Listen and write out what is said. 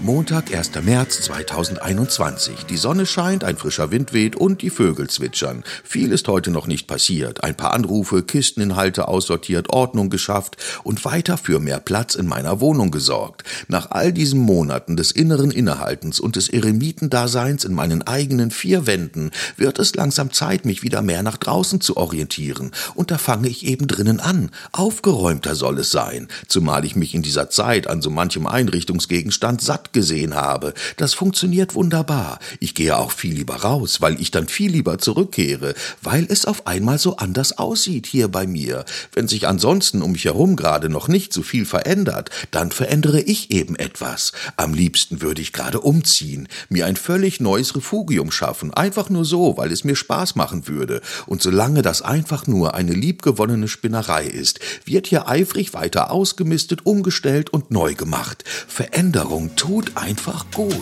Montag, 1. März 2021. Die Sonne scheint, ein frischer Wind weht und die Vögel zwitschern. Viel ist heute noch nicht passiert. Ein paar Anrufe, Kisteninhalte aussortiert, Ordnung geschafft und weiter für mehr Platz in meiner Wohnung gesorgt. Nach all diesen Monaten des inneren Innehaltens und des Eremitendaseins in meinen eigenen vier Wänden wird es langsam Zeit, mich wieder mehr nach draußen zu orientieren. Und da fange ich eben drinnen an. Aufgeräumter soll es sein. Zumal ich mich in dieser Zeit an so manchem Einrichtungsgegenstand satt gesehen habe. Das funktioniert wunderbar. Ich gehe auch viel lieber raus, weil ich dann viel lieber zurückkehre, weil es auf einmal so anders aussieht hier bei mir. Wenn sich ansonsten um mich herum gerade noch nicht so viel verändert, dann verändere ich eben etwas. Am liebsten würde ich gerade umziehen, mir ein völlig neues Refugium schaffen, einfach nur so, weil es mir Spaß machen würde. Und solange das einfach nur eine liebgewonnene Spinnerei ist, wird hier eifrig weiter ausgemistet, umgestellt und neu gemacht. Veränderung tut tut einfach gut.